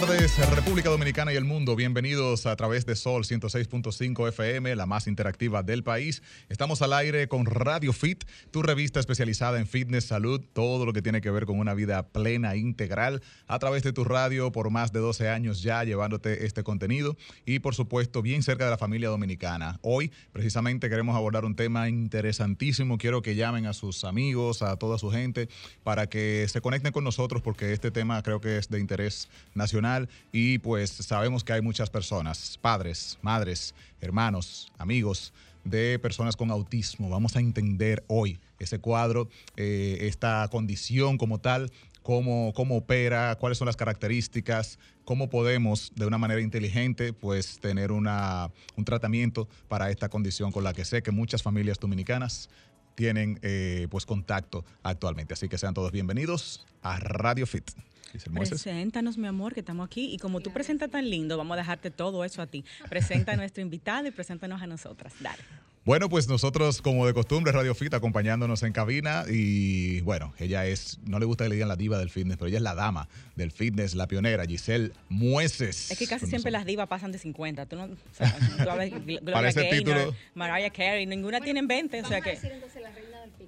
tardes, República Dominicana y el mundo. Bienvenidos a través de Sol 106.5 FM, la más interactiva del país. Estamos al aire con Radio Fit, tu revista especializada en fitness, salud, todo lo que tiene que ver con una vida plena, integral, a través de tu radio por más de 12 años ya llevándote este contenido y por supuesto bien cerca de la familia dominicana. Hoy precisamente queremos abordar un tema interesantísimo. Quiero que llamen a sus amigos, a toda su gente, para que se conecten con nosotros porque este tema creo que es de interés nacional y pues sabemos que hay muchas personas, padres, madres, hermanos, amigos de personas con autismo. Vamos a entender hoy ese cuadro, eh, esta condición como tal, cómo, cómo opera, cuáles son las características, cómo podemos de una manera inteligente pues tener una, un tratamiento para esta condición con la que sé que muchas familias dominicanas tienen eh, pues contacto actualmente. Así que sean todos bienvenidos a Radio Fit. Preséntanos, mi amor, que estamos aquí. Y como tú presentas tan lindo, vamos a dejarte todo eso a ti. Presenta a nuestro invitado y preséntanos a nosotras. Dale. Bueno, pues nosotros, como de costumbre, Radio Fit acompañándonos en cabina. Y bueno, ella es, no le gusta que le digan la diva del fitness, pero ella es la dama del fitness, la pionera, Giselle Mueces. Es que casi siempre las divas pasan de 50. Tú no, o sea, tú hablas de Gloria Gaynor, Mariah Carey, ninguna tiene 20. O sea que.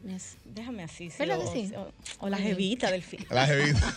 Fitness. Déjame así. Sí, o, sí. o, o, la jevita del fitness. La jevita.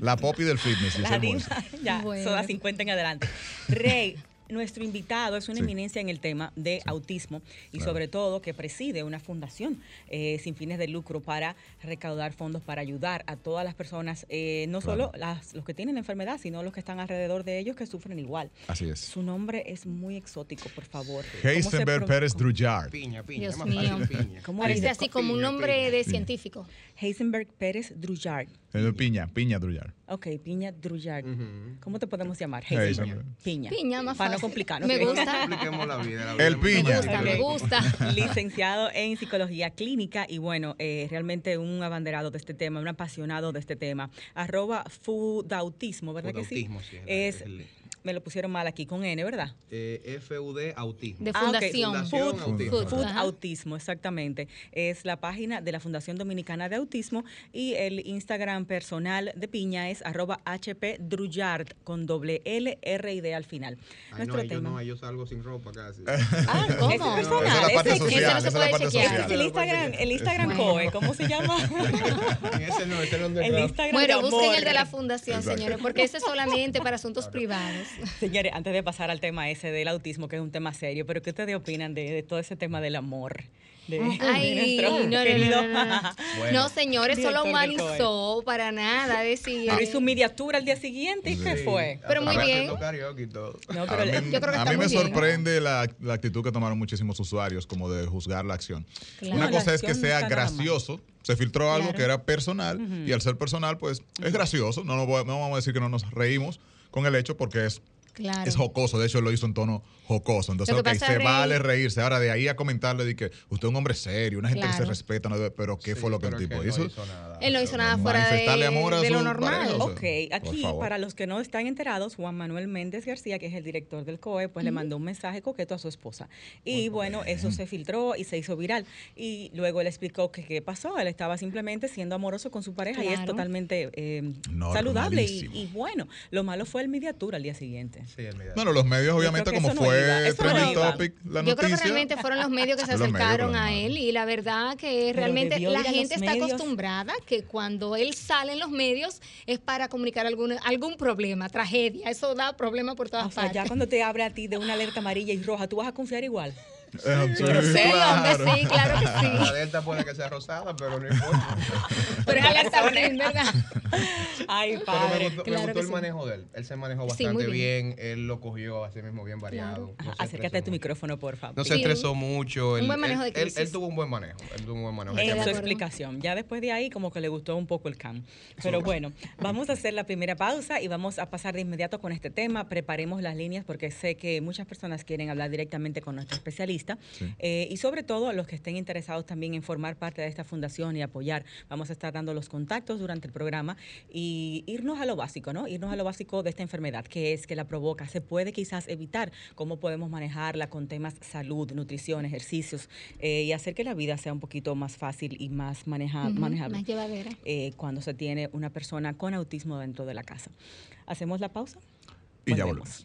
la popi del fitness. La diva, ya, bueno. son las 50 en adelante. Rey, nuestro invitado es una sí. eminencia en el tema de sí. autismo y claro. sobre todo que preside una fundación eh, sin fines de lucro para recaudar fondos para ayudar a todas las personas, eh, no claro. solo las, los que tienen la enfermedad, sino los que están alrededor de ellos que sufren igual. Así es. Su nombre es muy exótico, por favor. Heisenberg Pérez Druyard. Piña, piña. Dios mío. ¿Cómo Parece así como un nombre de científico. Heisenberg Pérez Druyard. Piña, piña, piña Druyard. Ok, Piña Druyard. Uh -huh. ¿Cómo te podemos llamar? Heisenberg. Piña. Piña, más Para no complicarnos. Me gusta. La vida, la vida el piña. Me gusta, me gusta. Licenciado en psicología clínica y bueno, eh, realmente un abanderado de este tema, un apasionado de este tema. Arroba Fudautismo, ¿verdad Fudautismo, que sí? sí es, es el... me lo pusieron mal aquí con N, ¿verdad? Eh, FUD Autismo. De Fundación. Ah, okay. Fundación Food, Autismo. Food, Food Autismo, exactamente. Es la página de la Fundación Dominicana de Autismo y el Instagram personal de Piña es arroba HP Druyard con doble L R y D al final. Ay, Nuestro no, tema. no, yo salgo sin ropa casi. Ah, ¿cómo? Es personal. Esa es la parte ese, social. ese no se puede chequear. Es el Instagram, el Instagram COE, ¿cómo se llama? ese no, ese no el Instagram Bueno, busquen el de la fundación, Exacto. señores, porque ese es solamente para asuntos privados. Señores, antes de pasar al tema ese del autismo, que es un tema serio, pero ¿qué ustedes opinan de, de todo ese tema del amor? De, Ay, de no, no, querido. no, no, no. bueno, no señores, eso lo humanizó para nada. Decía. Pero hizo miniatura al día siguiente, ¿y sí. qué fue? Pero muy bien. No, pero a mí, yo creo que a mí me sorprende la, la, actitud que tomaron muchísimos usuarios, como de juzgar la acción. Claro. Una cosa es que sea gracioso. Se filtró algo claro. que era personal uh -huh. y al ser personal, pues uh -huh. es gracioso. No, no, no vamos a decir que no nos reímos con el hecho porque es Claro. Es jocoso, de hecho lo hizo en tono jocoso. Entonces, ok, se reír. vale reírse. Ahora, de ahí a comentarle de que usted es un hombre serio, una gente claro. que se respeta, ¿no? pero ¿qué sí, fue lo que el tipo que hizo? No hizo nada. Él no hizo nada fuera de, amor a de lo normal. Pareja, o sea, ok, aquí para los que no están enterados, Juan Manuel Méndez García, que es el director del COE, pues le mandó un mensaje coqueto a su esposa. Y Muy bueno, bien. eso se filtró y se hizo viral. Y luego él explicó que qué pasó. Él estaba simplemente siendo amoroso con su pareja claro. y es totalmente eh, saludable. Y, y, bueno, lo malo fue el mediatura al día siguiente. Sí, el mediatura. Bueno, los medios obviamente como no fue trending no topic la Yo noticia. creo que realmente fueron los medios que se acercaron a él y la verdad que realmente la gente está medios. acostumbrada que cuando él sale en los medios es para comunicar algún algún problema, tragedia, eso da problema por todas o sea, partes. ya cuando te abre a ti de una alerta amarilla y roja, tú vas a confiar igual. Eh, sí, claro. sí, claro que sí. La delta puede que sea rosada, pero no importa. pero es alerta green, ¿verdad? Ay, padre. Pero me gustó, claro me gustó el sí. manejo de él. Él se manejó bastante sí, bien. bien. Él lo cogió así mismo bien variado. Claro. No Acércate a tu micrófono, por favor. No se estresó mucho. Un él, buen manejo de crisis. Él, él, tuvo un buen manejo. Él tuvo un buen manejo. Su explicación. Ya después de ahí, como que le gustó un poco el cam. Pero bueno, vamos a hacer la primera pausa y vamos a pasar de inmediato con este tema. Preparemos las líneas porque sé que muchas personas quieren hablar directamente con nuestro especialista autista. Eh, y sobre todo los que estén interesados también en formar parte de esta fundación y apoyar. Vamos a estar dando los contactos durante el programa y irnos a lo básico, ¿no? Irnos a lo básico de esta enfermedad, que es que la provoca. Se puede quizás evitar cómo podemos manejarla con temas salud, nutrición, ejercicios eh, y hacer que la vida sea un poquito más fácil y más manejable. Más llevadera. Eh, cuando se tiene una persona con autismo dentro de la casa. ¿Hacemos la pausa? Y ya volvemos.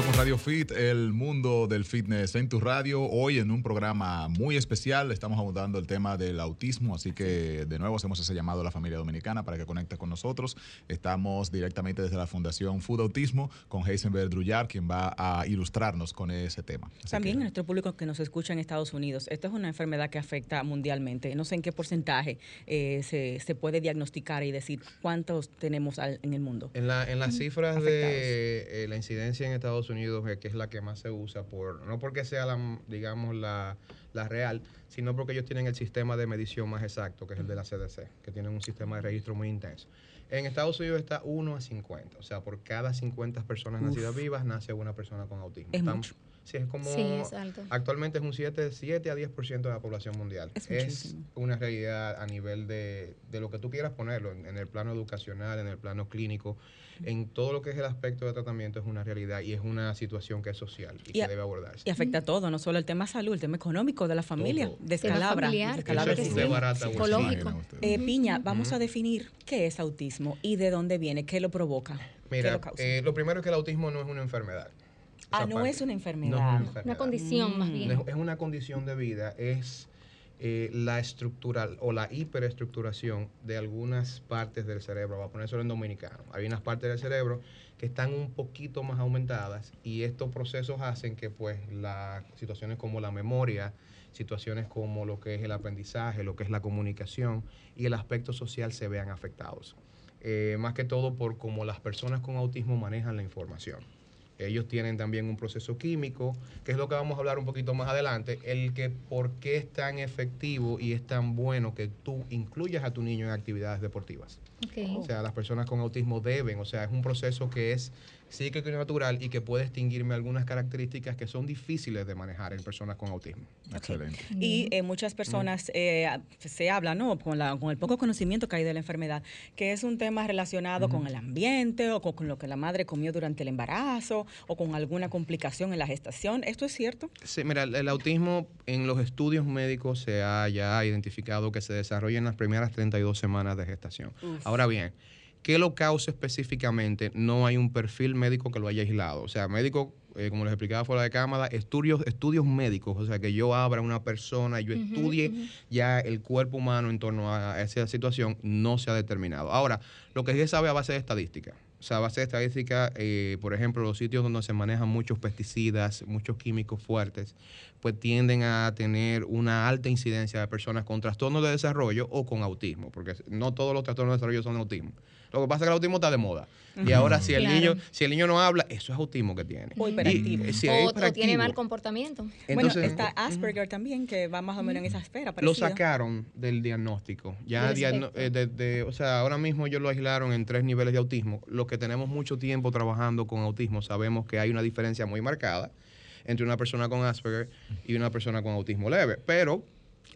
Regreso con Radio Fit, el mundo del fitness en tu radio. Hoy en un programa muy especial estamos abordando el tema del autismo, así que de nuevo hacemos ese llamado a la familia dominicana para que conecte con nosotros. Estamos directamente desde la Fundación Food Autismo con Heisenberg Drullar, quien va a ilustrarnos con ese tema. También nuestro público que nos escucha en Estados Unidos, esta es una enfermedad que afecta mundialmente. No sé en qué porcentaje eh, se, puede diagnosticar y decir cuántos tenemos en el mundo. En, la, en las cifras de eh, la incidencia en Estados Unidos, que es la que más se usa, por no porque sea, la, digamos, la, real, sino porque ellos tienen el sistema de medición más exacto, que es el de la CDC, que tienen un sistema de registro muy intenso. En Estados Unidos está 1 a 50, o sea, por cada 50 personas nacidas vivas nace una persona con autismo. Es mucho. Sí, es como. Actualmente es un 7, 7 a 10% de la población mundial. Es, una realidad a nivel de, de, lo que tú quieras ponerlo, en, el plano educacional, en el plano clínico, en todo lo que es el aspecto de tratamiento, es una realidad y es una situación que es social y, que debe abordarse. Y afecta a todo, no solo el tema salud, el tema económico de la familia, de escalabra. psicológico. Eh, Piña, vamos a definir qué es autismo y de dónde viene, qué lo provoca. Mira, lo, eh, lo primero es que el autismo no es una enfermedad. Ah, no es una enfermedad. una, condición más bien. Es una condición de vida, es eh, la estructural o la hiperestructuración de algunas partes del cerebro. Voy a poner solo en dominicano. Hay unas partes del cerebro que están un poquito más aumentadas y estos procesos hacen que pues las situaciones como la memoria, situaciones como lo que es el aprendizaje, lo que es la comunicación y el aspecto social se vean afectados. Eh, más que todo por cómo las personas con autismo manejan la información. Ellos tienen también un proceso químico, que es lo que vamos a hablar un poquito más adelante, el que por qué es tan efectivo y es tan bueno que tú incluyas a tu niño en actividades deportivas. O sea, las personas con autismo deben, o sea, es un proceso que es psíquico y natural y que puede extinguirme algunas características que son difíciles de manejar en personas con autismo. Excelente. Y eh, muchas personas eh, se habla, ¿no? Con, la, con el poco conocimiento que hay de la enfermedad, que es un tema relacionado con el ambiente o con, lo que la madre comió durante el embarazo o con alguna complicación en la gestación. ¿Esto es cierto? Sí, mira, el, autismo en los estudios médicos se ha ya identificado que se desarrolla en las primeras 32 semanas de gestación. Ahora bien, ¿Qué lo causa específicamente? No hay un perfil médico que lo haya aislado. O sea, médico, eh, como les explicaba fuera de cámara, estudios, estudios médicos, o sea, que yo abra una persona y yo estudie ya el cuerpo humano en torno a esa situación, no se ha determinado. Ahora, lo que se sabe a base de estadística. O sea, a base de estadística, eh, por ejemplo, los sitios donde se manejan muchos pesticidas, muchos químicos fuertes, pues tienden a tener una alta incidencia de personas con trastornos de desarrollo o con autismo, porque no todos los trastornos de desarrollo son autismo. Lo que pasa es que el autismo está de moda. Y ahora si el niño si el niño no habla, eso es autismo que tiene. O hiperactivo. o, tiene mal comportamiento. bueno, está Asperger también, que va más o menos en esa esfera. Lo sacaron del diagnóstico. Ya eh, o sea, ahora mismo ellos lo aislaron en tres niveles de autismo. Los que tenemos mucho tiempo trabajando con autismo sabemos que hay una diferencia muy marcada entre una persona con Asperger y una persona con autismo leve. Pero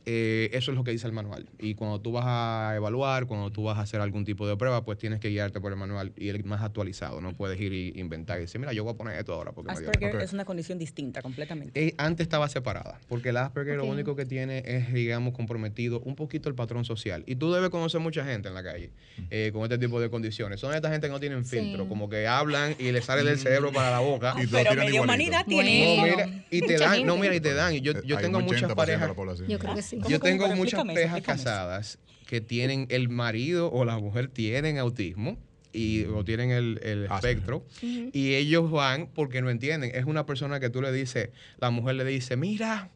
eh, eso es lo que dice el manual. Y cuando tú vas a evaluar, cuando tú vas a hacer algún tipo de prueba, pues tienes que guiarte por el manual y el más actualizado. No puedes ir y inventar y decir, mira, yo voy a poner esto ahora. Porque Asperger es una condición distinta completamente. Eh, antes estaba separada, porque el Asperger lo único que tiene es, digamos, comprometido un poquito el patrón social. Y tú debes conocer mucha gente en la calle eh, con este tipo de condiciones. Son esta gente que no tienen filtro, como que hablan y les sale del cerebro para la boca. y pero media humanidad tiene no, mira, y te dan, no, mira, y te dan. Yo, yo tengo muchas parejas. Yo creo que sí. Yo tengo muchas parejas casadas que tienen el marido o la mujer tienen autismo y o tienen el, espectro y ellos van porque no entienden. Es una persona que tú le dices, la mujer le dice, mira,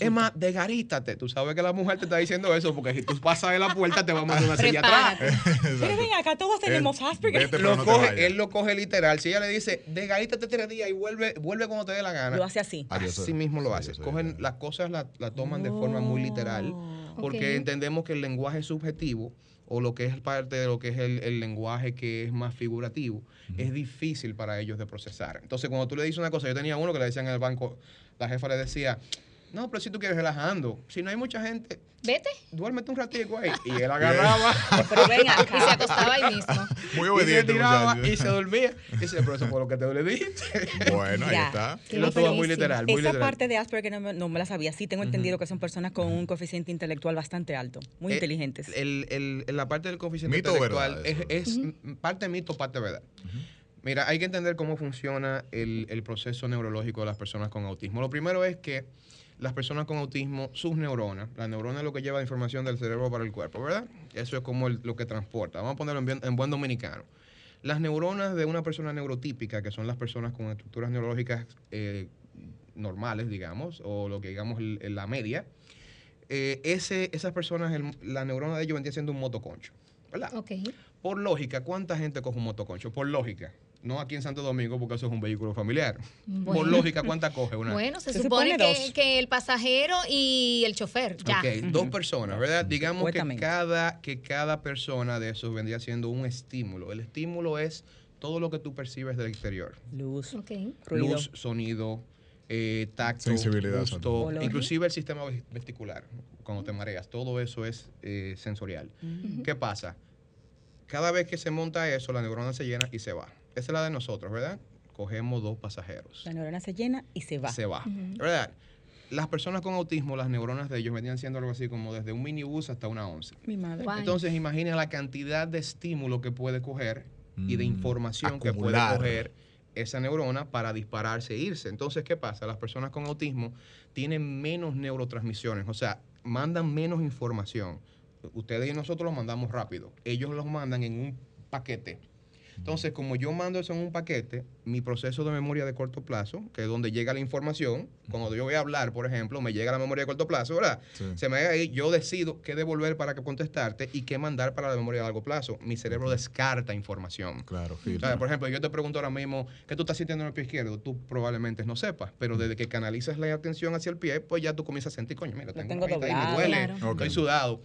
Es más, desgarítate. Tú sabes que la mujer te está diciendo eso porque si tú pasas de la puerta te vamos a mandar una silla atrás. Pero ven, acá todos tenemos Asperger. Lo coge, él lo coge literal. Si ella le dice, desgarítate tres días y vuelve, vuelve cuando te dé la gana. Lo hace así. Así mismo lo hace. Cogen las cosas, las la toman de forma muy literal porque entendemos que el lenguaje es subjetivo o lo que es parte de lo que es el, lenguaje que es más figurativo, es difícil para ellos de procesar. Entonces, cuando tú le dices una cosa, yo tenía uno que le decían en el banco, la jefa le decía, no, pero si tú quieres relajando, si no hay mucha gente, vete. Duérmete un ratito ahí. Y él agarraba. pero venga, y se acostaba ahí mismo. Muy obediente. Y se tiraba y se dormía. Y dice, pero eso fue lo que te le dijiste. Bueno, ahí está. lo tuvo muy literal. Muy Esa parte de Asperger no me, no me la sabía. Sí, tengo entendido que son personas con un coeficiente intelectual bastante alto, muy eh, inteligentes. El, el, la parte del coeficiente intelectual es, es parte mito, parte verdad. Mira, hay que entender cómo funciona el, el proceso neurológico de las personas con autismo. Lo primero es que las personas con autismo, sus neuronas, la neurona es lo que lleva la información del cerebro para el cuerpo, ¿verdad? Eso es como lo que transporta. Vamos a ponerlo en, buen dominicano. Las neuronas de una persona neurotípica, que son las personas con estructuras neurológicas eh, normales, digamos, o lo que digamos la media, eh, ese, esas personas, la neurona de ellos vendría siendo un motoconcho, ¿verdad? Por lógica, ¿cuánta gente coge un motoconcho? Por lógica no aquí en Santo Domingo, porque eso es un vehículo familiar. Por lógica, ¿cuánta coge una? Bueno, se, supone, que, el pasajero y el chofer, ya. dos personas, ¿verdad? Digamos que cada, que cada persona de esos vendría siendo un estímulo. El estímulo es todo lo que tú percibes del exterior. Luz, luz, sonido, eh, tacto, gusto, inclusive el sistema vesticular, cuando te mareas, todo eso es eh, sensorial. ¿Qué pasa? Cada vez que se monta eso, la neurona se llena y se va. Esa es la de nosotros, ¿verdad? Cogemos dos pasajeros. La neurona se llena y se va. Se va, ¿verdad? Las personas con autismo, las neuronas de ellos venían siendo algo así como desde un minibús hasta una once. Mi madre. Entonces, imaginen la cantidad de estímulo que puede coger y de mm, información que puede coger esa neurona para dispararse e irse. Entonces, ¿qué pasa? Las personas con autismo tienen menos neurotransmisiones, o sea, mandan menos información. Ustedes y nosotros los mandamos rápido. Ellos los mandan en un paquete entonces, como yo mando eso en un paquete, mi proceso de memoria de corto plazo, que es donde llega la información, cuando yo voy a hablar, por ejemplo, me llega la memoria de corto plazo, ¿verdad? Se me ahí, yo decido qué devolver para que contestarte y qué mandar para la memoria de largo plazo. Mi cerebro descarta información. Claro, Por ejemplo, yo te pregunto ahora mismo, ¿qué tú estás sintiendo en el pie izquierdo? Tú probablemente no sepas, pero desde que canalizas la atención hacia el pie, pues ya tú comienzas a sentir, coño, mira, tengo, tengo ahí, me duele, estoy sudado.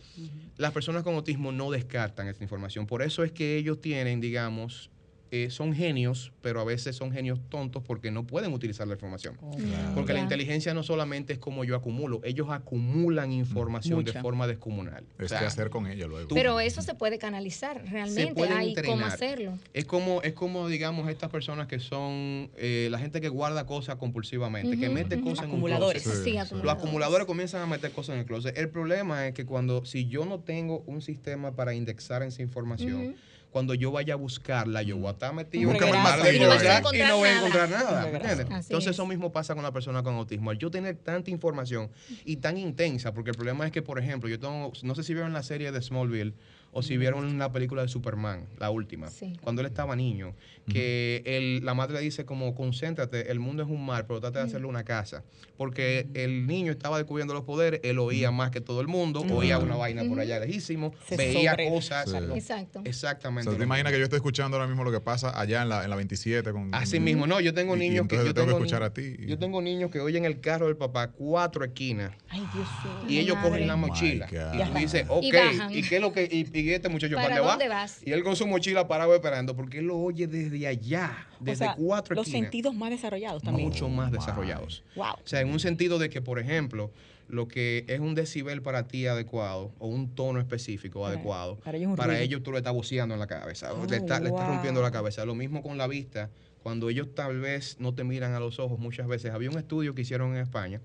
Las personas con autismo no descartan esta información. Por eso es que ellos tienen, digamos, eh, son genios, pero a veces son genios tontos porque no pueden utilizar la información. Oh, porque la inteligencia no solamente es como yo acumulo, ellos acumulan información de forma descomunal. Es que hacer con ella luego. Pero eso se puede canalizar realmente, hay cómo hacerlo. Es como, es como, digamos, estas personas que son eh, la gente que guarda cosas compulsivamente, que mete cosas en un closet. Sí, Los acumuladores comienzan a meter cosas en el closet. El problema es que cuando, si yo no tengo un sistema para indexar esa información, cuando yo vaya a buscarla, yo voy a estar metido en el mar de y no voy a encontrar nada. Entonces eso mismo pasa con la persona con autismo. Al yo tener tanta información y tan intensa, porque el problema es que, por ejemplo, yo tengo, no sé si vieron la serie de Smallville, o si vieron la película de Superman, la última, cuando él estaba niño, que la madre dice como, concéntrate, el mundo es un mar, pero trata de hacerle una casa. Porque el niño estaba descubriendo los poderes, él oía más que todo el mundo, oía una vaina por allá lejísimo, veía cosas. Exacto. Exactamente. ¿Te imaginas que yo estoy escuchando ahora mismo lo que pasa allá en la, en la 27? Con, Así mismo, no, yo tengo niños que... Yo tengo, que escuchar a ti. Yo tengo niños que oyen el carro del papá cuatro esquinas. Ay, Dios mío. Y ellos cogen la mochila. y tú dices, ok, ¿y, qué es lo que... Y, este muchacho para, dónde va? Y él con su mochila parado esperando, porque él lo oye desde allá, desde cuatro Los sentidos más desarrollados también. Mucho más desarrollados. Wow. O sea, en un sentido de que, por ejemplo, lo que es un decibel para ti adecuado o un tono específico adecuado, para, ellos, tú lo estás boceando en la cabeza, le, estás rompiendo la cabeza. Lo mismo con la vista, cuando ellos tal vez no te miran a los ojos muchas veces. Había un estudio que hicieron en España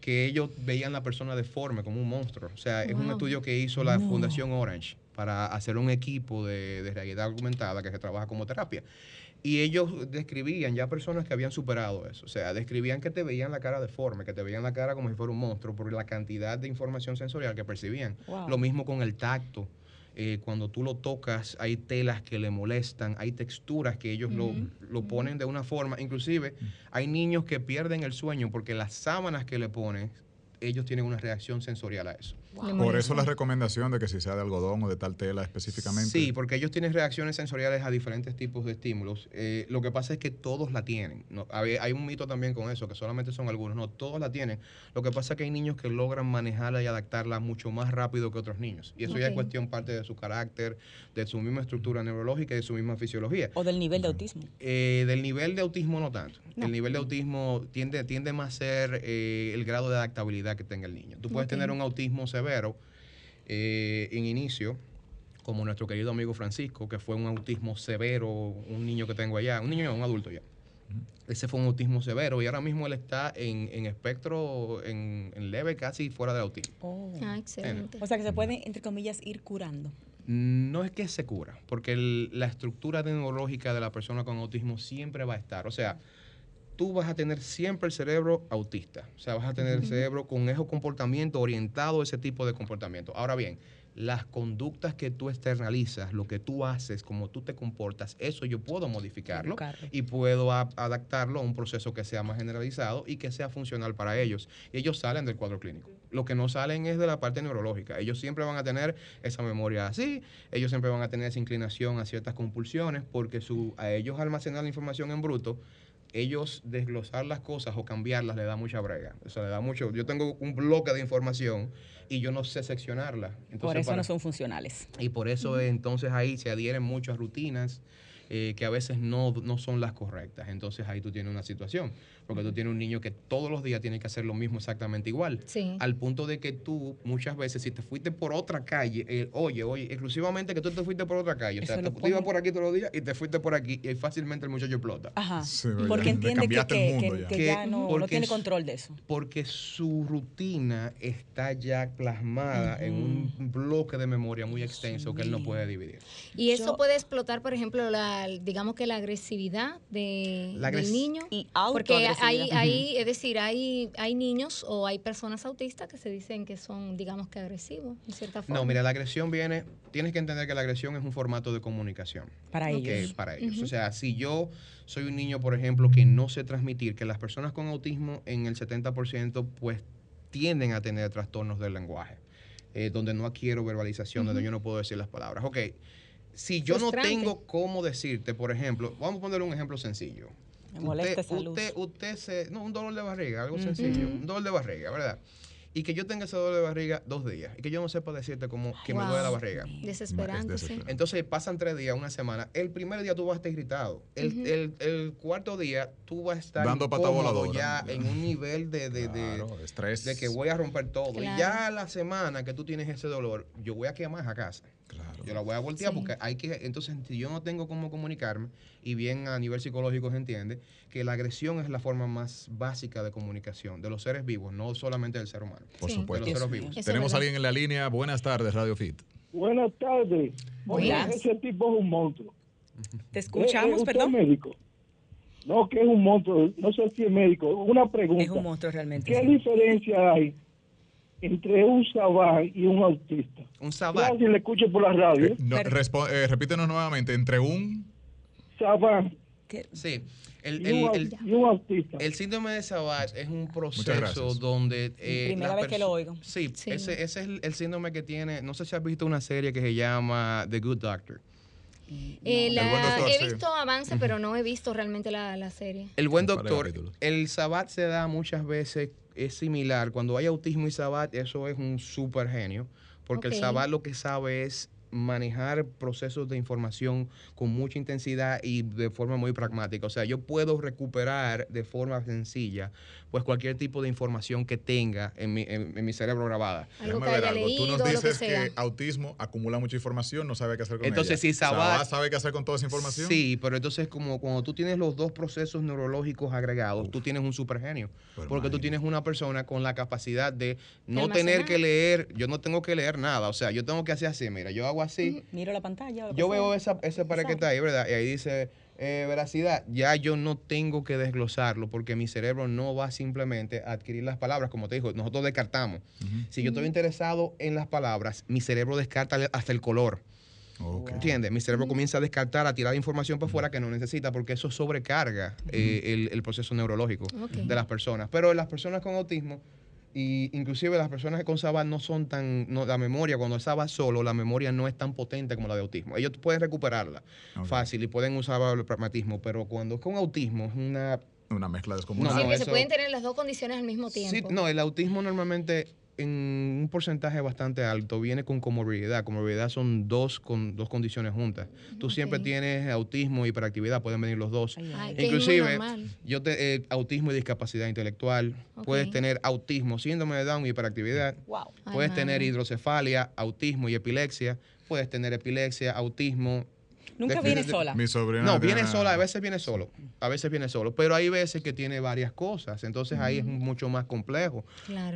que ellos veían la persona deforme como un monstruo. O sea, es un estudio que hizo la Fundación Orange para hacer un equipo de, realidad augmentada que se trabaja como terapia. Y ellos describían ya personas que habían superado eso. O sea, describían que te veían la cara deforme, que te veían la cara como si fuera un monstruo por la cantidad de información sensorial que percibían. Lo mismo con el tacto. Eh, cuando tú lo tocas, hay telas que le molestan, hay texturas que ellos lo, lo, ponen de una forma. Inclusive, hay niños que pierden el sueño porque las sábanas que le ponen ellos tienen una reacción sensorial a eso. Por eso la recomendación de que si sea de algodón o de tal tela específicamente. Sí, porque ellos tienen reacciones sensoriales a diferentes tipos de estímulos. Eh, lo que pasa es que todos la tienen. No, hay, un mito también con eso, que solamente son algunos. No, todos la tienen. Lo que pasa es que hay niños que logran manejarla y adaptarla mucho más rápido que otros niños. Y eso ya es cuestión parte de su carácter, de su misma estructura neurológica y de su misma fisiología. O del nivel de autismo. Eh, del nivel de autismo no tanto. El nivel de autismo tiende, tiende más a ser eh, el grado de adaptabilidad que tenga el niño. Tú puedes tener un autismo severo eh, en inicio, como nuestro querido amigo Francisco, que fue un autismo severo, un niño que tengo allá, un niño, un adulto ya. Ese fue un autismo severo y ahora mismo él está en, espectro, en, leve, casi fuera del autismo. Oh. Ah, excelente. O sea que se puede, entre comillas, ir curando. No es que se cura, porque la estructura neurológica de la persona con autismo siempre va a estar. O sea, tú vas a tener siempre el cerebro autista. O sea, vas a tener el cerebro con ese comportamiento orientado a ese tipo de comportamiento. Ahora bien, las conductas que tú externalizas, lo que tú haces, cómo tú te comportas, eso yo puedo modificarlo y puedo adaptarlo a un proceso que sea más generalizado y que sea funcional para ellos. Y ellos salen del cuadro clínico. Lo que no salen es de la parte neurológica. Ellos siempre van a tener esa memoria así, ellos siempre van a tener esa inclinación a ciertas compulsiones porque su, a ellos almacenar la información en bruto ellos desglosar las cosas o cambiarlas le da mucha brega. O sea, le da mucho. Yo tengo un bloque de información y yo no sé seccionarla. por eso no son funcionales. Y por eso entonces ahí se adhieren muchas rutinas eh, que a veces no, no son las correctas. Entonces ahí tú tienes una situación porque tú tienes un niño que todos los días tiene que hacer lo mismo exactamente igual. Al punto de que tú muchas veces si te fuiste por otra calle, eh, oye, oye, exclusivamente que tú te fuiste por otra calle, o sea, tú ibas por aquí todos los días y te fuiste por aquí y fácilmente el muchacho explota. Ajá. porque entiende que, ya, no, tiene control de eso. Porque su rutina está ya plasmada en un bloque de memoria muy extenso que él no puede dividir. Y eso puede explotar, por ejemplo, la, digamos que la agresividad de, del niño. Y porque hay, hay, es decir, hay, hay niños o hay personas autistas que se dicen que son, digamos que agresivos, en cierta forma. No, mira, la agresión viene, tienes que entender que la agresión es un formato de comunicación. Para ellos. Para ellos. O sea, si yo soy un niño, por ejemplo, que no sé transmitir, que las personas con autismo en el 70% pues tienden a tener trastornos del lenguaje, eh, donde no adquiero verbalización, donde yo no puedo decir las palabras. Ok, si yo no tengo cómo decirte, por ejemplo, vamos a poner un ejemplo sencillo. Me usted, usted, se. No, un dolor de barriga, algo sencillo. Un dolor de barriga, ¿verdad? Y que yo tenga ese dolor de barriga dos días y que yo no sepa decirte cómo que me duele la barriga. Desesperante, sí. Entonces pasan tres días, una semana. El primer día tú vas a estar irritado. El, el, el cuarto día tú vas a estar Dando ya, en un nivel de, de, de, estrés. de que voy a romper todo. Y ya la semana que tú tienes ese dolor, yo voy a quemar a casa. Yo la voy a voltear porque hay que, entonces si yo no tengo cómo comunicarme, y bien a nivel psicológico se entiende, que la agresión es la forma más básica de comunicación de los seres vivos, no solamente del ser humano. Por supuesto. los seres vivos. Tenemos a alguien en la línea. Buenas tardes, Radio Fit. Buenas tardes. ese tipo es un monstruo. Te escuchamos, ¿Es, perdón. médico? No, que es un monstruo. No sé si es médico. Una pregunta. Es un monstruo realmente. ¿Qué diferencia hay entre un sabán y un autista. Un sabán. Alguien le escuche por la radio. Eh, eh, repítenos nuevamente, entre un sabán. Sí. El, síndrome de Savage es un proceso donde... Eh, Primera vez que lo oigo. Sí, Ese, ese, es el, síndrome que tiene... No sé si has visto una serie que se llama The Good Doctor. Eh, he visto avance, pero no he visto realmente la, la serie. El buen doctor, el Sabat se da muchas veces es similar. Cuando hay autismo y Sabat, eso es un super genio, porque el Sabat lo que sabe es manejar procesos de información con mucha intensidad y de forma muy pragmática. O sea, yo puedo recuperar de forma sencilla pues cualquier tipo de información que tenga en mi, en, mi cerebro grabada. Déjame ver algo. Tú nos dices que, autismo acumula mucha información, no sabe qué hacer con entonces, ella. Si Sabat, sabe qué hacer con toda esa información. Sí, pero entonces como cuando tú tienes los dos procesos neurológicos agregados, tú tienes un supergenio. porque tú tienes una persona con la capacidad de no tener que leer, yo no tengo que leer nada, o sea, yo tengo que hacer así, mira, yo hago así. Miro la pantalla. Yo veo esa, ese pared que está ahí, ¿verdad? Y ahí dice eh, veracidad, ya yo no tengo que desglosarlo porque mi cerebro no va simplemente a adquirir las palabras, como te dijo, nosotros descartamos. Si yo estoy interesado en las palabras, mi cerebro descarta hasta el color. ¿Entiendes? Mi cerebro comienza a descartar, a tirar información para afuera que no necesita porque eso sobrecarga eh, el, proceso neurológico de las personas. Pero en las personas con autismo, Y inclusive las personas con SABA no son tan, no, la memoria, cuando SABA solo, la memoria no es tan potente como la de autismo. Ellos pueden recuperarla fácil y pueden usar el pragmatismo, pero cuando es con autismo es una... Una mezcla descomunal. No, que se pueden tener las dos condiciones al mismo tiempo. Sí, no, el autismo normalmente en un porcentaje bastante alto viene con comorbilidad. Comorbilidad son dos, con, dos condiciones juntas. Tú siempre tienes autismo y hiperactividad, pueden venir los dos. Inclusive, yo te, eh, autismo y discapacidad intelectual. Puedes tener autismo, síndrome de Down y hiperactividad. Puedes tener hidrocefalia, autismo y epilepsia. Puedes tener epilepsia, autismo, Nunca viene sola. Mi sobrina. No, viene sola, a veces viene solo. A veces viene solo. Pero hay veces que tiene varias cosas. Entonces ahí es mucho más complejo.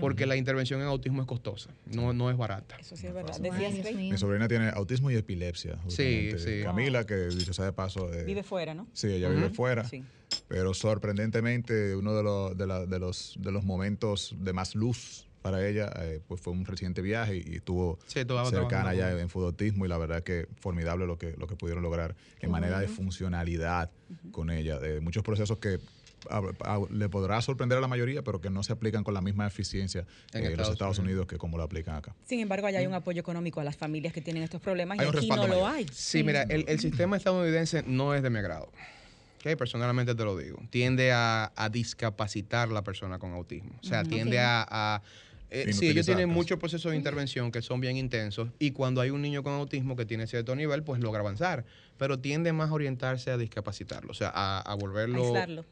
Porque la intervención en autismo es costosa. No, no es barata. Eso sí es verdad. Mi sobrina tiene autismo y epilepsia. Sí, sí. Camila, que dicho sea de paso. vive fuera, ¿no? Sí, ella vive fuera. Sí. Pero sorprendentemente, uno de los, de, la, de, los, de los momentos de más luz para ella, eh, pues fue un reciente viaje y, estuvo cercana ya en fudautismo y la verdad que formidable lo que, lo que pudieron lograr en manera de funcionalidad con ella. De muchos procesos que le podrá sorprender a la mayoría, pero que no se aplican con la misma eficiencia en los Estados Unidos. que como lo aplican acá. Sin embargo, allá hay un apoyo económico a las familias que tienen estos problemas y aquí no lo hay. Sí, mira, el, sistema estadounidense no es de mi agrado. personalmente te lo digo. Tiende a, discapacitar a la persona con autismo. O sea, tiende a eh, sí, ellos tienen muchos procesos de intervención que son bien intensos y cuando hay un niño con autismo que tiene cierto nivel, pues logra avanzar, pero tiende más a orientarse a discapacitarlo, o sea, a, a volverlo... Aislarlo.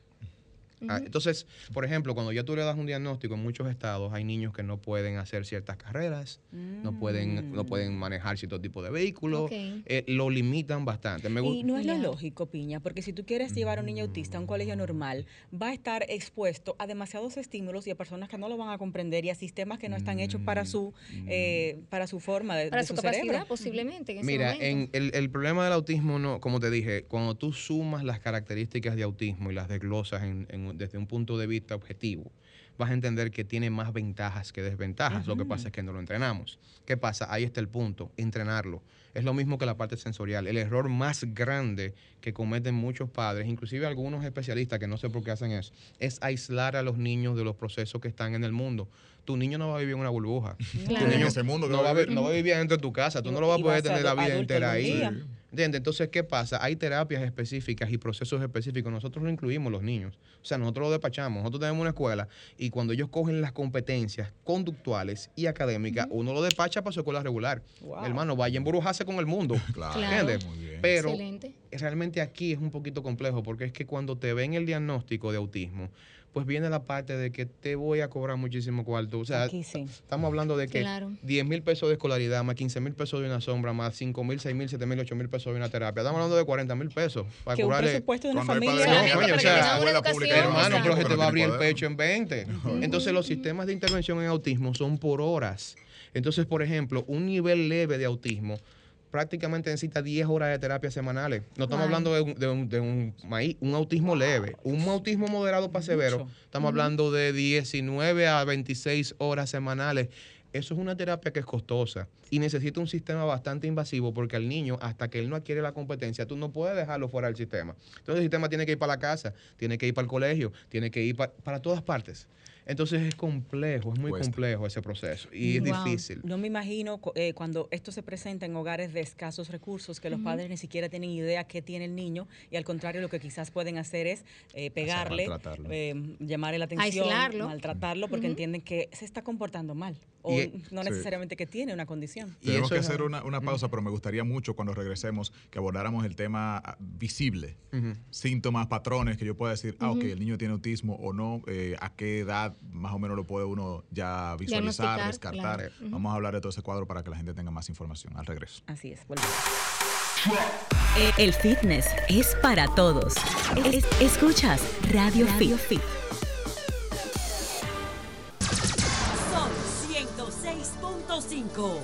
Ah, entonces, por ejemplo, cuando ya tú le das un diagnóstico, en muchos estados hay niños que no pueden hacer ciertas carreras, no, pueden, no pueden mm. manejar cierto tipo de vehículos, eh, lo limitan bastante. y no es lo lógico, Piña, porque si tú quieres llevar a un niño autista a un colegio normal, va a estar expuesto a demasiados estímulos y a personas que no lo van a comprender y a sistemas que no están hechos para su, eh, para su forma de, para su, capacidad, posiblemente. Mira, en el, el, problema del autismo, no, como te dije, cuando tú sumas las características de autismo y las desglosas en, en desde un punto de vista objetivo, vas a entender que tiene más ventajas que desventajas. Lo que pasa es que no lo entrenamos. ¿Qué pasa? Ahí está el punto, entrenarlo. Es lo mismo que la parte sensorial. El error más grande que cometen muchos padres, inclusive algunos especialistas que no sé por qué hacen eso, es aislar a los niños de los procesos que están en el mundo. Tu niño no va a vivir en una burbuja. Tu niño ese mundo no, va a, no va a vivir dentro de tu casa. Tú no lo vas a poder tener la vida entera ahí. Entonces, ¿qué pasa? Hay terapias específicas y procesos específicos. Nosotros lo incluimos los niños. O sea, nosotros lo despachamos. Nosotros tenemos una escuela y cuando ellos cogen las competencias conductuales y académicas, uno lo despacha para su escuela regular. Hermano, vaya a embrujarse con el mundo. claro. Pero realmente aquí es un poquito complejo porque es que cuando te ven el diagnóstico de autismo, pues viene la parte de que te voy a cobrar muchísimo cuarto. O sea, estamos hablando de que 10 mil pesos de escolaridad, más 15 mil pesos de una sombra, más 5 mil, 6 mil, 7 mil, 8 mil pesos de una terapia. Estamos hablando de 40 mil pesos. Para que un presupuesto de una familia. o sea, hermano, pero se te va a abrir el pecho en 20. Entonces, los sistemas de intervención en autismo son por horas. Entonces, por ejemplo, un nivel leve de autismo prácticamente necesita 10 horas de terapia semanales. No estamos hablando de, un, de, un, un, autismo leve. Un autismo moderado para severo, estamos hablando de 19 a 26 horas semanales. Eso es una terapia que es costosa y necesita un sistema bastante invasivo porque al niño, hasta que él no adquiere la competencia, tú no puedes dejarlo fuera del sistema. Entonces el sistema tiene que ir para la casa, tiene que ir para el colegio, tiene que ir para todas partes. Entonces es complejo, es muy complejo ese proceso y es difícil. No me imagino eh, cuando esto se presenta en hogares de escasos recursos, que los padres ni siquiera tienen idea qué tiene el niño y al contrario lo que quizás pueden hacer es eh, pegarle, eh, llamarle la atención, maltratarlo porque entienden que se está comportando mal o no necesariamente que tiene una condición. Y Tenemos que hacer una, pausa, pero me gustaría mucho cuando regresemos que abordáramos el tema ah, visible, síntomas, patrones, que yo pueda decir, ah, ok, el niño tiene autismo o no, a qué edad más o menos lo puede uno ya visualizar, descartar. Vamos a hablar de todo ese cuadro para que la gente tenga más información al regreso. Así es, El fitness es para todos. escuchas Radio, Radio Fit. 106.5.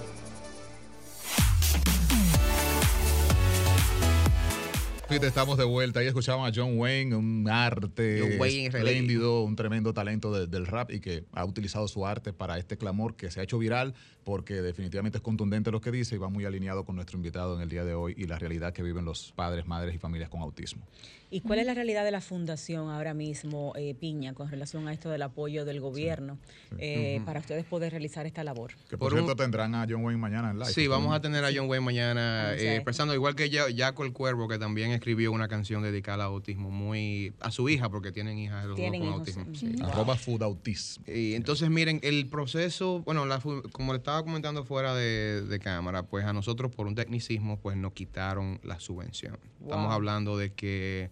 Fit, estamos de vuelta. y escuchamos a John Wayne, un arte espléndido, un tremendo talento del rap y que ha utilizado su arte para este clamor que se ha hecho viral porque definitivamente es contundente lo que dice y va muy alineado con nuestro invitado en el día de hoy y la realidad que viven los padres, madres y familias con autismo. ¿Y cuál es la realidad de la fundación ahora mismo, eh, Piña, con relación a esto del apoyo del gobierno eh, para ustedes poder realizar esta labor? Que por, cierto tendrán a John Wayne mañana en live. Sí, vamos a tener a John Wayne mañana eh, expresando, igual que Jaco el Cuervo, que también escribió una canción dedicada al autismo, muy a su hija, porque tienen hijas los dos con autismo. Arroba Food Autismo. Y entonces, miren, el proceso, bueno, como le estaba comentando fuera de, cámara, pues a nosotros por un tecnicismo, pues nos quitaron la subvención. Estamos hablando de que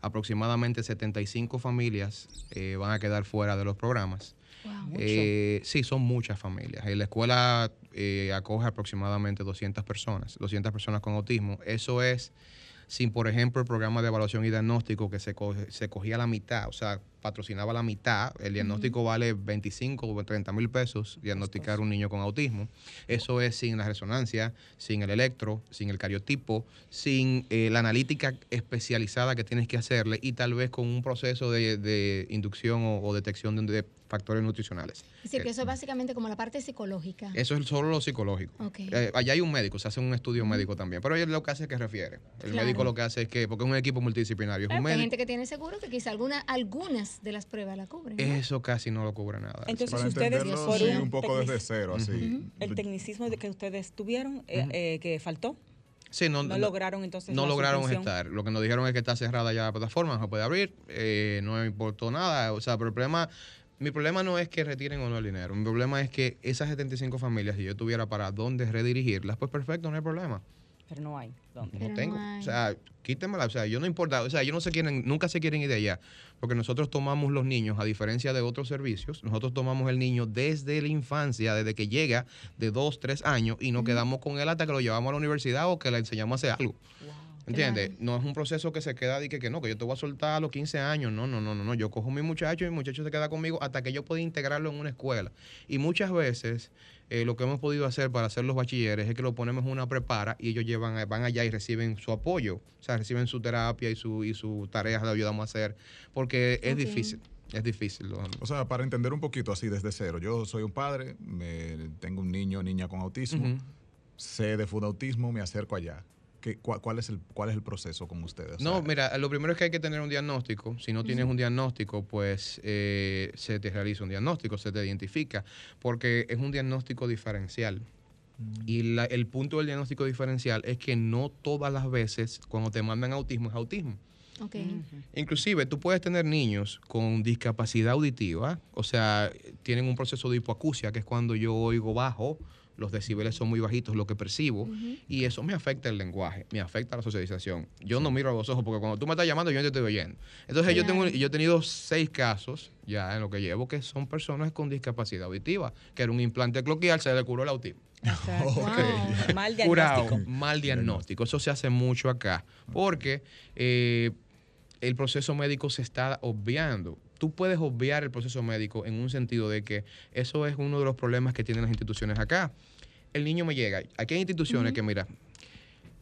aproximadamente 75 familias eh, van a quedar fuera de los programas. Eh, sí, son muchas familias. la escuela eh, acoge aproximadamente 200 personas, 200 personas con autismo. Eso es sin, por ejemplo, el programa de evaluación y diagnóstico que se, se cogía la mitad, o sea, patrocinaba la mitad. El diagnóstico vale 25 o 30 mil pesos, diagnosticar un niño con autismo. Eso es sin la resonancia, sin el electro, sin el cariotipo, sin eh, la analítica especializada que tienes que hacerle y tal vez con un proceso de, inducción o, detección de, factores nutricionales. Es decir, que eso es básicamente como la parte psicológica. Eso es solo lo psicológico. Eh, allá hay un médico, se hace un estudio médico también, pero lo que hace es que refiere. El médico lo que hace es que, porque es un equipo multidisciplinario. hay gente que tiene seguro que quizá alguna, algunas de las pruebas la cubren. Eso casi no lo cubre nada. Entonces, ustedes sí, un poco desde cero, así. El tecnicismo de que ustedes tuvieron, eh, eh, que faltó. Sí, no, no, lograron entonces. No lograron estar. Lo que nos dijeron es que está cerrada ya la plataforma, no se puede abrir, eh, no me importó nada. O sea, pero el problema, mi problema no es que retiren o no el dinero. Mi problema es que esas 75 familias, si yo tuviera para dónde redirigirlas, pues perfecto, no hay problema. Pero no hay. No tengo. O sea, quítemela. O sea, yo no importa. O sea, yo no se quieren, nunca se quieren ir de allá. Porque nosotros tomamos los niños, a diferencia de otros servicios, nosotros tomamos el niño desde la infancia, desde que llega de dos, tres años, y nos quedamos con él hasta que lo llevamos a la universidad o que le enseñamos a hacer algo. ¿Entiendes? No es un proceso que se queda de que, que, no, que yo te voy a soltar a los 15 años. No, no, no, no, no. Yo cojo a mi muchacho y mi muchacho se queda conmigo hasta que yo pueda integrarlo en una escuela. Y muchas veces eh, lo que hemos podido hacer para hacer los bachilleres es que lo ponemos en una prepara y ellos llevan, van allá y reciben su apoyo, o sea, reciben su terapia y su, y su tareas le ayudamos a hacer, porque es difícil. Es difícil. O sea, para entender un poquito así desde cero, yo soy un padre, me, tengo un niño o niña con autismo, sé de autismo, me acerco allá cuál, es el, ¿Cuál es el proceso con ustedes? no, mira, lo primero es que hay que tener un diagnóstico. Si no tienes un diagnóstico, pues eh, se te realiza un diagnóstico, se te identifica, porque es un diagnóstico diferencial. Mm. Y el punto del diagnóstico diferencial es que no todas las veces cuando te mandan autismo es autismo. Okay. Inclusive tú puedes tener niños con discapacidad auditiva, o sea, tienen un proceso de hipoacusia, que es cuando yo oigo bajo los decibeles son muy bajitos, lo que percibo, y eso me afecta el lenguaje, me afecta la socialización. Yo no miro a los ojos porque cuando tú me estás llamando yo no te estoy oyendo. Entonces yo, tengo, yo he tenido seis casos ya en lo que llevo que son personas con discapacidad auditiva, que era un implante cloquial, se le curó el autismo. Mal diagnóstico. mal diagnóstico. Eso se hace mucho acá, porque eh, el proceso médico se está obviando tú puedes obviar el proceso médico en un sentido de que eso es uno de los problemas que tienen las instituciones acá. El niño me llega. Aquí hay instituciones que, mira,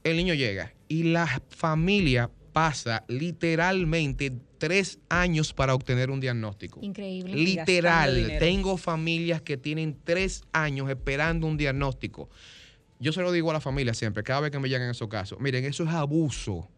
el niño llega y la familia pasa literalmente tres años para obtener un diagnóstico. Increíble. Literal. Tengo familias que tienen tres años esperando un diagnóstico. Yo se lo digo a la familia siempre, cada vez que me llegan esos casos. Miren, eso es abuso.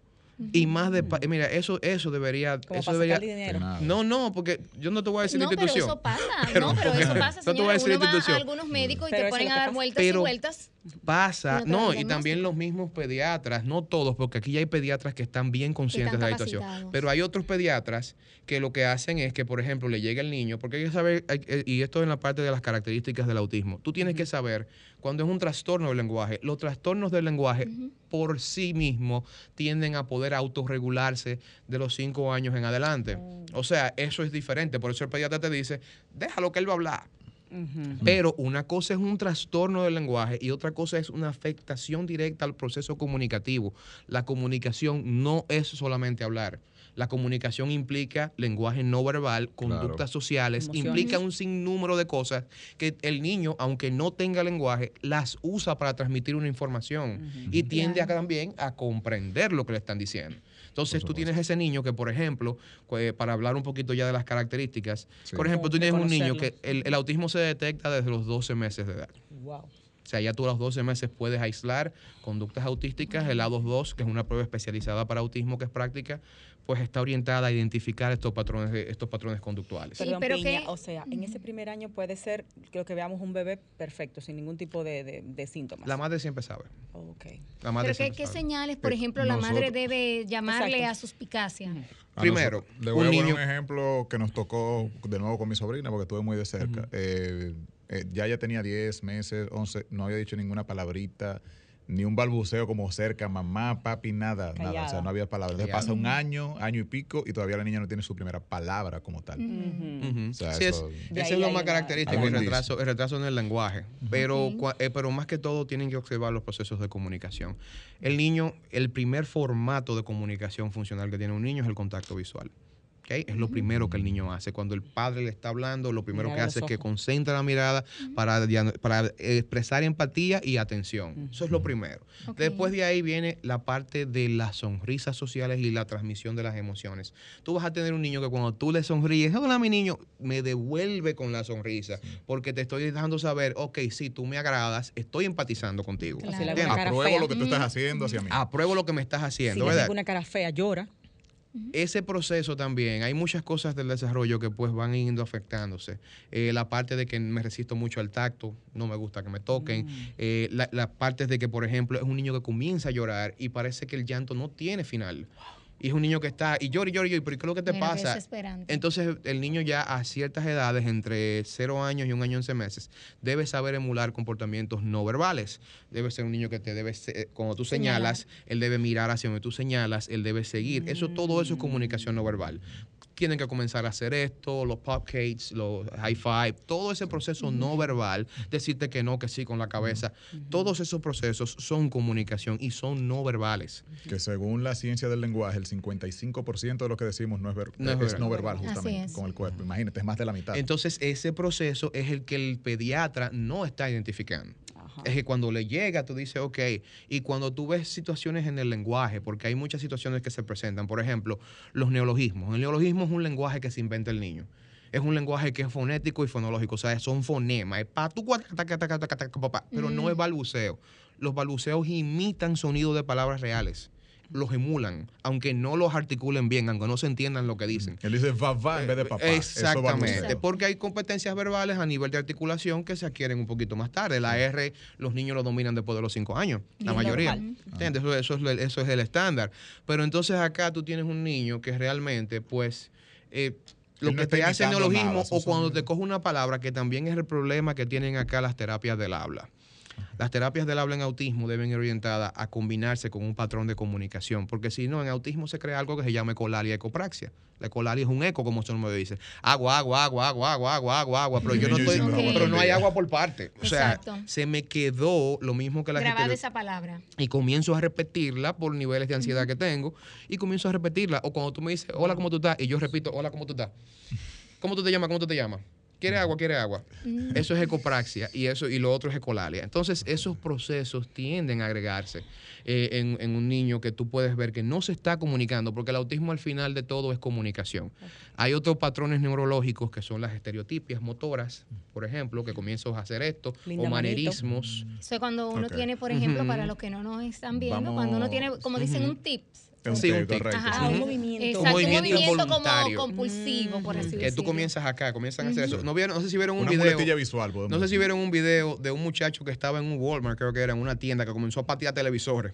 Y más de... Mira, eso, eso debería... eso debería no, no, porque yo no te voy a decir no, institución. Pero eso pasa, no, pero eso pasa, No te voy a decir institución. algunos médicos y te ponen a dar vueltas y vueltas. Pasa, no, y también los mismos pediatras, no todos, porque aquí ya hay pediatras que están bien conscientes de la situación. Pero hay otros pediatras que lo que hacen es que, por ejemplo, le llega el niño, porque hay que saber, y esto en la parte de las características del autismo, tú tienes que saber cuando es un trastorno del lenguaje, los trastornos del lenguaje por sí mismos tienden a poder autorregularse de los cinco años en adelante. Oh. O sea, eso es diferente. Por eso el pediatra te dice, déjalo que él va a hablar. Pero una cosa es un trastorno del lenguaje y otra cosa es una afectación directa al proceso comunicativo. La comunicación no es solamente hablar. La comunicación implica lenguaje no verbal, conductas sociales, implica un sinnúmero de cosas que el niño, aunque no tenga lenguaje, las usa para transmitir una información y tiende a, también a comprender lo que le están diciendo. Entonces tú tienes ese niño que, por ejemplo, para hablar un poquito ya de las características, por ejemplo, tú tienes un niño que el, autismo se detecta desde los 12 meses de edad. Wow. O sea, ya tú a los 12 meses puedes aislar conductas autísticas. El A22, que es una prueba especializada para autismo que es práctica, pues está orientada a identificar estos patrones estos patrones conductuales. pero o sea, en ese primer año puede ser, creo que veamos un bebé perfecto, sin ningún tipo de, síntomas. La madre siempre sabe. Okay. pero ¿qué, señales, por ejemplo, la madre debe llamarle a suspicacia? Primero, le voy a poner un ejemplo que nos tocó de nuevo con mi sobrina, porque estuve muy de cerca. Eh, eh, ya ya tenía 10 meses, 11, no había dicho ninguna palabrita ni un balbuceo como cerca, mamá, papi, nada, nada. O sea, no había palabras. Entonces pasa un año, año y pico, y todavía la niña no tiene su primera palabra como tal. o sea, eso, es, es lo más característico, el retraso, el retraso en el lenguaje. Pero, eh, pero más que todo tienen que observar los procesos de comunicación. El niño, el primer formato de comunicación funcional que tiene un niño es el contacto visual. Es lo primero que el niño hace. Cuando el padre le está hablando, lo primero que hace es que concentra la mirada para, para expresar empatía y atención. Eso es lo primero. Después de ahí viene la parte de las sonrisas sociales y la transmisión de las emociones. Tú vas a tener un niño que cuando tú le sonríes, hola mi niño, me devuelve con la sonrisa, porque te estoy dejando saber, ok, sí, tú me agradas, estoy empatizando contigo. Apruebo lo que tú estás haciendo hacia mí. Apruebo lo que me estás haciendo. Si una cara fea, llora ese proceso también, hay muchas cosas del desarrollo que pues van yendo afectándose. Eh, la parte de que me resisto mucho al tacto, no me gusta que me toquen. Mm. Eh, la, parte de que, por ejemplo, es un niño que comienza a llorar y parece que el llanto no tiene final y es un niño que está y llora y llora y ¿pero qué es lo que te pasa? Entonces el niño ya a ciertas edades, entre 0 años y un año 11 meses, debe saber emular comportamientos no verbales. Debe ser un niño que te debe, cuando tú señalas, él debe mirar hacia donde tú señalas, él debe seguir. Eso, todo eso es comunicación no verbal tienen que comenzar a hacer esto, los popcakes, los high five, todo ese proceso no verbal, decirte que no, que sí con la cabeza, todos esos procesos son comunicación y son no verbales. Que según la ciencia del lenguaje, el 55% de lo que decimos no es, no, verbal justamente con el cuerpo. Imagínate, es más de la mitad. Entonces, ese proceso es el que el pediatra no está identificando. Es que cuando le llega, tú dices, ok, y cuando tú ves situaciones en el lenguaje, porque hay muchas situaciones que se presentan, por ejemplo, los neologismos. El neologismo es un lenguaje que se inventa el niño. Es un lenguaje que es fonético y fonológico, o sea, son fonemas, es pa, pero no es balbuceo. Los balbuceos imitan sonidos de palabras reales los emulan, aunque no los articulen bien, aunque no se entiendan lo que dicen. Él dice va, va en vez de papá. Exactamente, porque hay competencias verbales a nivel de articulación que se adquieren un poquito más tarde. La R, los niños lo dominan después de los cinco años, la mayoría. ¿Entiendes? Eso, es, eso es el estándar. Pero entonces acá tú tienes un niño que realmente, pues... Eh, lo que te hace neologismo o cuando te coge una palabra, que también es el problema que tienen acá las terapias del habla. Las terapias del habla en autismo deben ir orientadas a combinarse con un patrón de comunicación, porque si no, en autismo se crea algo que se llama ecolalia ecopraxia. La ecolalia es un eco, como usted me dice. Agua, agua, agua, agua, agua, agua, agua, agua, pero yo no estoy, pero no hay agua por parte. O sea, se me quedó lo mismo que la Grabada esa palabra. Y comienzo a repetirla por niveles de ansiedad que tengo y comienzo a repetirla. O cuando tú me dices, hola, ¿cómo tú estás? Y yo repito, hola, ¿cómo tú estás? ¿Cómo tú te llamas? ¿Cómo tú te llamas? Quiere agua, quiere agua. Mm. Eso es ecopraxia y, eso, y lo otro es ecolalia. Entonces, esos procesos tienden a agregarse eh, en, un niño que tú puedes ver que no se está comunicando, porque el autismo al final de todo es comunicación. Hay otros patrones neurológicos que son las estereotipias motoras, por ejemplo, que comienzan a hacer esto, o manerismos. O cuando uno tiene, por ejemplo, para los que no nos están viendo, cuando uno tiene, como dicen, un tips sí, un, un movimiento. un movimiento, como compulsivo, por así decirlo. Que tú comienzas acá, comienzan a hacer eso. No, vieron, no sé si vieron un video. visual. No sé si vieron un video de un muchacho que estaba en un Walmart, creo que era, en una tienda, que comenzó a patear televisores.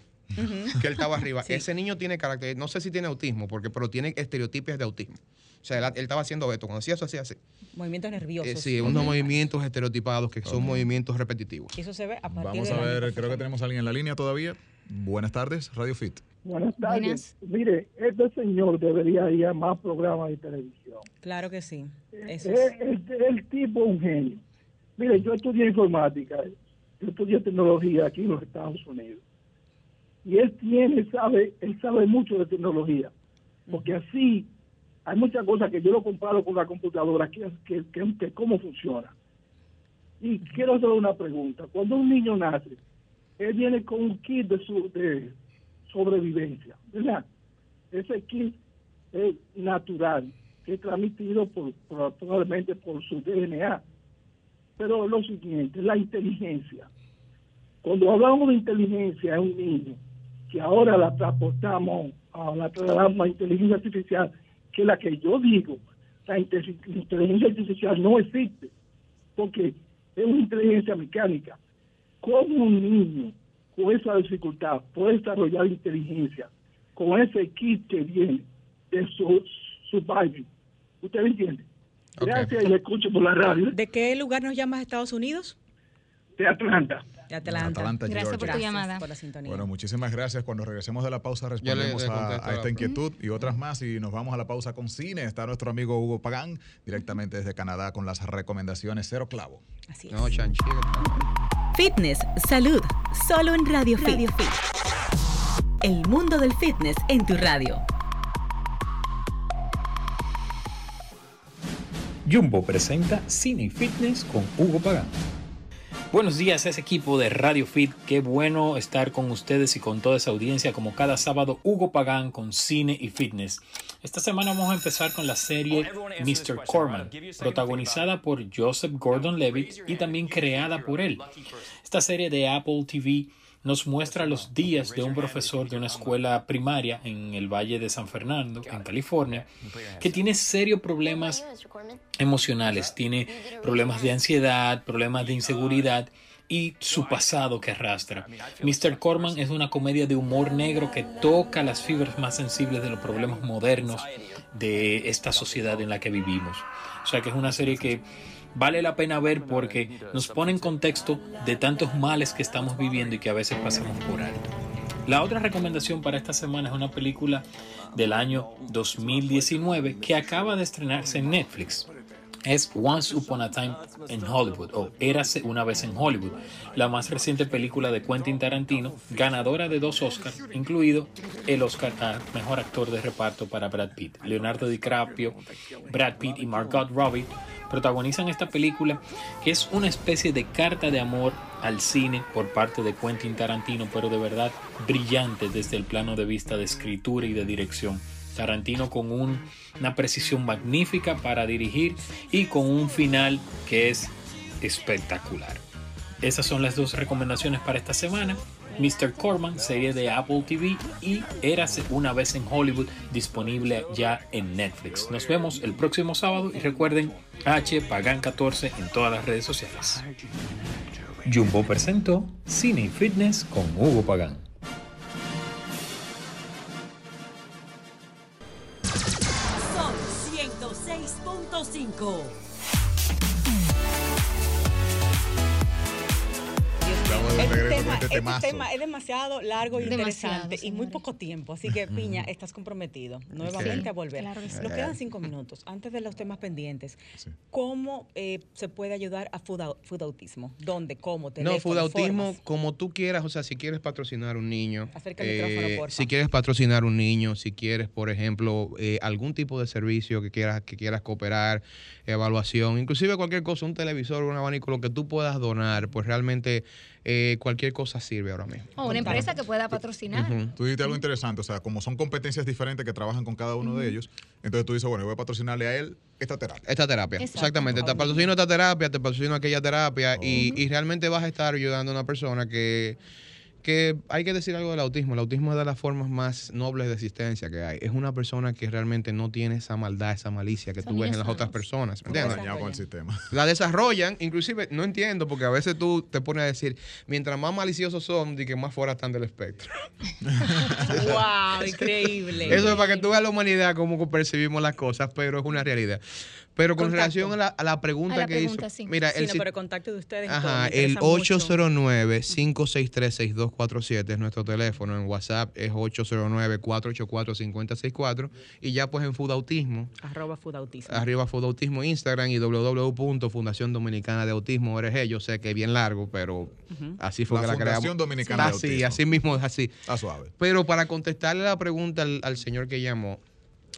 que él estaba arriba. Ese niño tiene carácter, no sé si tiene autismo, porque, pero tiene estereotipias de autismo. O sea, él, estaba haciendo esto, cuando hacía eso, hacía así. Movimientos nerviosos. Eh, sí, unos movimientos estereotipados que son movimientos repetitivos. Eso se ve a partir Vamos a ver, creo que tenemos a alguien en la línea todavía. Buenas tardes, Radio Fit. Buenas tardes. Mire, este señor debería ir a más programas de televisión. Claro que sí. es, el, tipo un genio. Mire, yo estudié informática, yo estudié tecnología aquí en los Estados Unidos. Y él tiene, sabe, él sabe mucho de tecnología. Porque así hay muchas cosas que yo lo comparo con la computadora, que, que, que, cómo funciona. Y quiero hacer una pregunta. Cuando un niño nace, él viene con un kit de, su, de sobrevivencia, ¿verdad? ese kit es natural, que es transmitido por, probablemente por su DNA. Pero lo siguiente, la inteligencia. Cuando hablamos de inteligencia en un niño, que ahora la transportamos a la, a inteligencia artificial, que la que yo digo, la inteligencia artificial no existe, porque es una inteligencia mecánica. ¿Cómo un niño con esa dificultad puede desarrollar inteligencia con ese kit que viene de su surviving? ¿Usted me entiende? Gracias y le escucho por la radio. ¿De qué lugar nos llamas Estados Unidos? De Atlanta. De Atlanta. gracias por tu llamada. Por la sintonía. Bueno, muchísimas gracias. Cuando regresemos de la pausa respondemos a, esta inquietud y otras más y nos vamos a la pausa con cine. Está nuestro amigo Hugo Pagán directamente desde Canadá con las recomendaciones cero clavo. Así es. No, chanchi. Fitness, salud, solo en Radio, radio Fit. El mundo del fitness en tu radio. Jumbo presenta Cine y Fitness con Hugo Pagán. Buenos días a ese equipo de Radio Fit. Qué bueno estar con ustedes y con toda esa audiencia como cada sábado Hugo Pagán con cine y fitness. Esta semana vamos a empezar con la serie Mr. Corman, protagonizada por Joseph Gordon-Levitt y también creada por él. Esta serie de Apple TV nos muestra los días de un profesor de una escuela primaria en el Valle de San Fernando, en California, que tiene serios problemas emocionales, tiene problemas de ansiedad, problemas de inseguridad y su pasado que arrastra. Mr. Corman es una comedia de humor negro que toca las fibras más sensibles de los problemas modernos de esta sociedad en la que vivimos. O sea que es una serie que vale la pena ver porque nos pone en contexto de tantos males que estamos viviendo y que a veces pasamos por alto. La otra recomendación para esta semana es una película del año 2019 que acaba de estrenarse en Netflix. Es Once Upon a Time in Hollywood o Érase una vez en Hollywood, la más reciente película de Quentin Tarantino, ganadora de dos Oscars, incluido el Oscar a Mejor Actor de Reparto para Brad Pitt. Leonardo DiCaprio, Brad Pitt y Margot Robbie protagonizan esta película que es una especie de carta de amor al cine por parte de Quentin Tarantino, pero de verdad brillante desde el plano de vista de escritura y de dirección. Tarantino con una precisión magnífica para dirigir y con un final que es espectacular. Esas son las dos recomendaciones para esta semana. Mr. Corman, serie de Apple TV y Érase una vez en Hollywood, disponible ya en Netflix. Nos vemos el próximo sábado y recuerden H Pagan 14 en todas las redes sociales. Jumbo presentó Cine Fitness con Hugo Pagan. Son 106.5. este, tema, es demasiado largo y interesante y muy poco tiempo. Así que, Piña, estás comprometido nuevamente a volver. Nos quedan cinco minutos. Antes de los temas pendientes, ¿cómo eh, se puede ayudar a food, autismo? ¿Dónde? ¿Cómo? no, food autismo, como tú quieras. O sea, si quieres patrocinar un niño. Acerca el micrófono, eh, Si quieres patrocinar un niño, si quieres, por ejemplo, eh, algún tipo de servicio que quieras, que quieras cooperar, evaluación, inclusive cualquier cosa, un televisor, un abanico, lo que tú puedas donar, pues realmente eh, cualquier cosa sirve ahora mismo. O una empresa que pueda patrocinar. Tú dijiste algo interesante, o sea, como son competencias diferentes que trabajan con cada uno de ellos, entonces tú dices, bueno, voy a patrocinarle a él esta terapia. Esta terapia, exactamente. Te patrocino esta terapia, te patrocino aquella terapia y, y realmente vas a estar ayudando a una persona que que hay que decir algo del autismo. El autismo es de las formas más nobles de existencia que hay. Es una persona que realmente no tiene esa maldad, esa malicia que tú ves en las otras personas. ¿Me entiendes? Con el sistema. La desarrollan, inclusive, no entiendo, porque a veces tú te pones a decir, mientras más maliciosos son, de que más fuera están del espectro. ¡Wow! Increíble. Eso es para que tú veas la humanidad, cómo percibimos las cosas, pero es una realidad. Pero con relación a la, pregunta que hizo. Mira, el, el contacto de ustedes. Ajá, el 809-563-6247 es nuestro teléfono. En WhatsApp es 809-484-5064. Y ya pues en Food Autismo. Arroba Food Autismo. Arriba Food Autismo Instagram y www.fundación dominicana de autismo org. Yo sé que es bien largo, pero así fue la que la creamos. Fundación Dominicana de Autismo. Así, así mismo es así. Está suave. Pero para contestarle la pregunta al señor que llamó,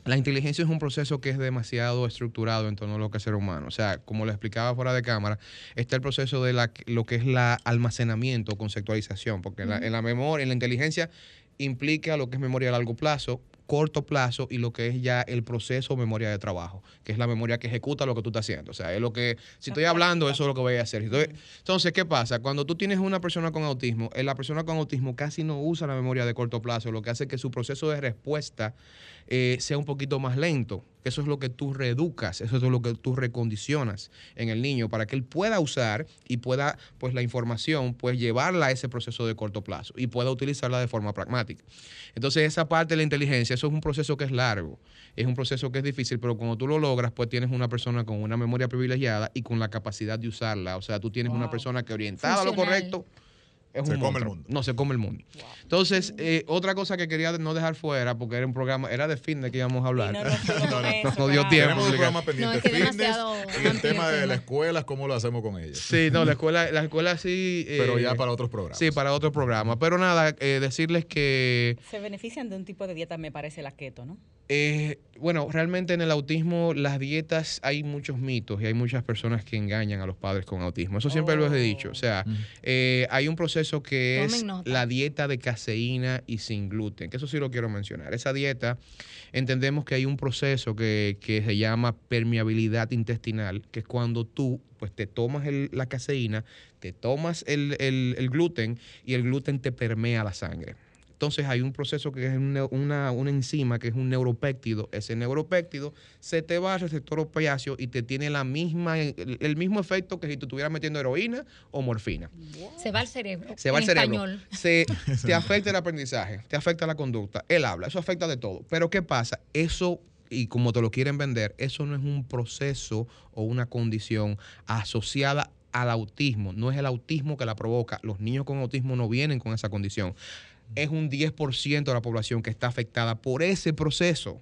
la inteligencia es un proceso que es demasiado estructurado en torno a lo que es ser humano. O sea, como le explicaba fuera de cámara, está el proceso de la, lo que es la almacenamiento, conceptualización, porque en, la, memoria, en la inteligencia implica lo que es memoria a largo plazo, corto plazo y lo que es ya el proceso memoria de trabajo, que es la memoria que ejecuta lo que tú estás haciendo. O sea, es lo que, si estoy hablando, eso es lo que voy a hacer. Entonces, ¿qué pasa? Cuando tú tienes una persona con autismo, eh, la persona con autismo casi no usa la memoria de corto plazo, lo que hace que su proceso de respuesta eh, sea un poquito más lento. Eso es lo que tú reeducas, eso es lo que tú recondicionas en el niño para que él pueda usar y pueda, pues la información, pues llevarla a ese proceso de corto plazo y pueda utilizarla de forma pragmática. Entonces, esa parte de la inteligencia, eso es un proceso que es largo, es un proceso que es difícil, pero cuando tú lo logras, pues tienes una persona con una memoria privilegiada y con la capacidad de usarla. O sea, tú tienes una persona que orientada a lo correcto se come el mundo. No, se come el mundo. Entonces, eh, otra cosa que quería no dejar fuera, porque era un programa, era de fitness que íbamos a hablar. no, no, no, dio tiempo. Tenemos un programa pendiente de fitness y el tema de la escuela, cómo lo hacemos con ellos. Sí, no, la escuela, la escuela sí. Pero ya eh, para otros programas. Sí, para otros programas. Pero nada, eh, decirles que. Se benefician de un tipo de dieta, me parece, la keto, ¿no? Eh, bueno, realmente en el autismo las dietas hay muchos mitos y hay muchas personas que engañan a los padres con autismo. Eso siempre lo he dicho. O sea, eh, hay un proceso que es la dieta de caseína y sin gluten, que eso sí lo quiero mencionar. Esa dieta, entendemos que hay un proceso que, se llama permeabilidad intestinal, que es cuando tú pues te tomas la caseína, te tomas el, el gluten y el gluten te permea la sangre. Entonces hay un proceso que es una, una, enzima que es un neuropéptido. Ese neuropéptido se te va al receptor opiáceo y te tiene la misma, el, mismo efecto que si tú estuvieras metiendo heroína o morfina. Se va al cerebro. Se va al cerebro. Se, te afecta el aprendizaje, te afecta la conducta, el habla, eso afecta de todo. Pero ¿qué pasa? Eso y como te lo quieren vender, eso no es un proceso o una condición asociada al autismo, no es el autismo que la provoca. Los niños con autismo no vienen con esa condición es un 10% de la población que está afectada por ese proceso.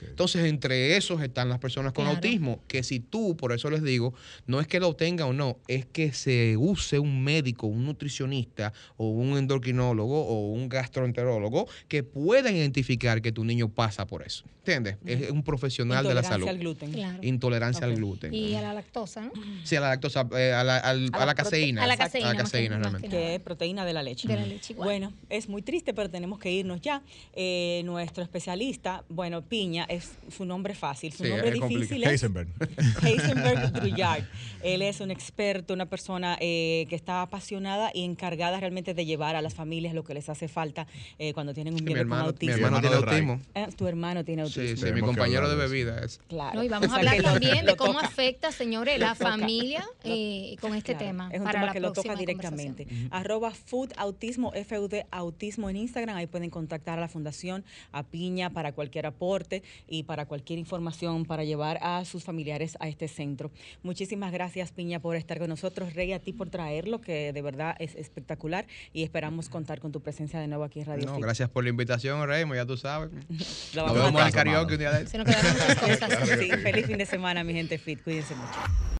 Entonces, entre esos están las personas con autismo, que si tú, por eso les digo, no es que lo tenga o no, es que se use un médico, un nutricionista o un endocrinólogo o un gastroenterólogo que pueda identificar que tu niño pasa por eso. ¿Entiendes? Es un profesional de la salud. Intolerancia al gluten. Intolerancia al gluten. Y a la lactosa, ¿no? Sí, a la lactosa, eh, a, la, caseína. A la caseína. A la caseína, realmente. Que es proteína de la leche. De la leche igual. Bueno, es muy triste, pero tenemos que irnos ya. Eh, nuestro especialista, bueno, Piña, es su nombre fácil. Su nombre difícil es Heisenberg. Heisenberg Druyard. Él es un experto, una persona eh, que está apasionada y encargada realmente de llevar a las familias lo que les hace falta cuando tienen un bebé con autismo. Mi hermano tiene autismo. tu hermano tiene autismo. Sí, sí, mi compañero de bebida es. Claro. y vamos a hablar también de cómo afecta, señores, la familia eh, con este tema. Es un tema que lo toca directamente. Arroba Food Autismo, FUD Autismo en Instagram. Ahí pueden contactar a la Fundación, a Piña, para cualquier aporte y para cualquier información para llevar a sus familiares a este centro. Muchísimas gracias, Piña, por estar con nosotros. Rey, a ti por traerlo, que de verdad es espectacular y esperamos contar con tu presencia de nuevo aquí en Radio No, gracias por la invitación, Rey, ya tú sabes. Nos vemos al karaoke un día de Se nos quedaron muchas cosas. sí, feliz fin de semana, mi gente fit. Cuídense mucho.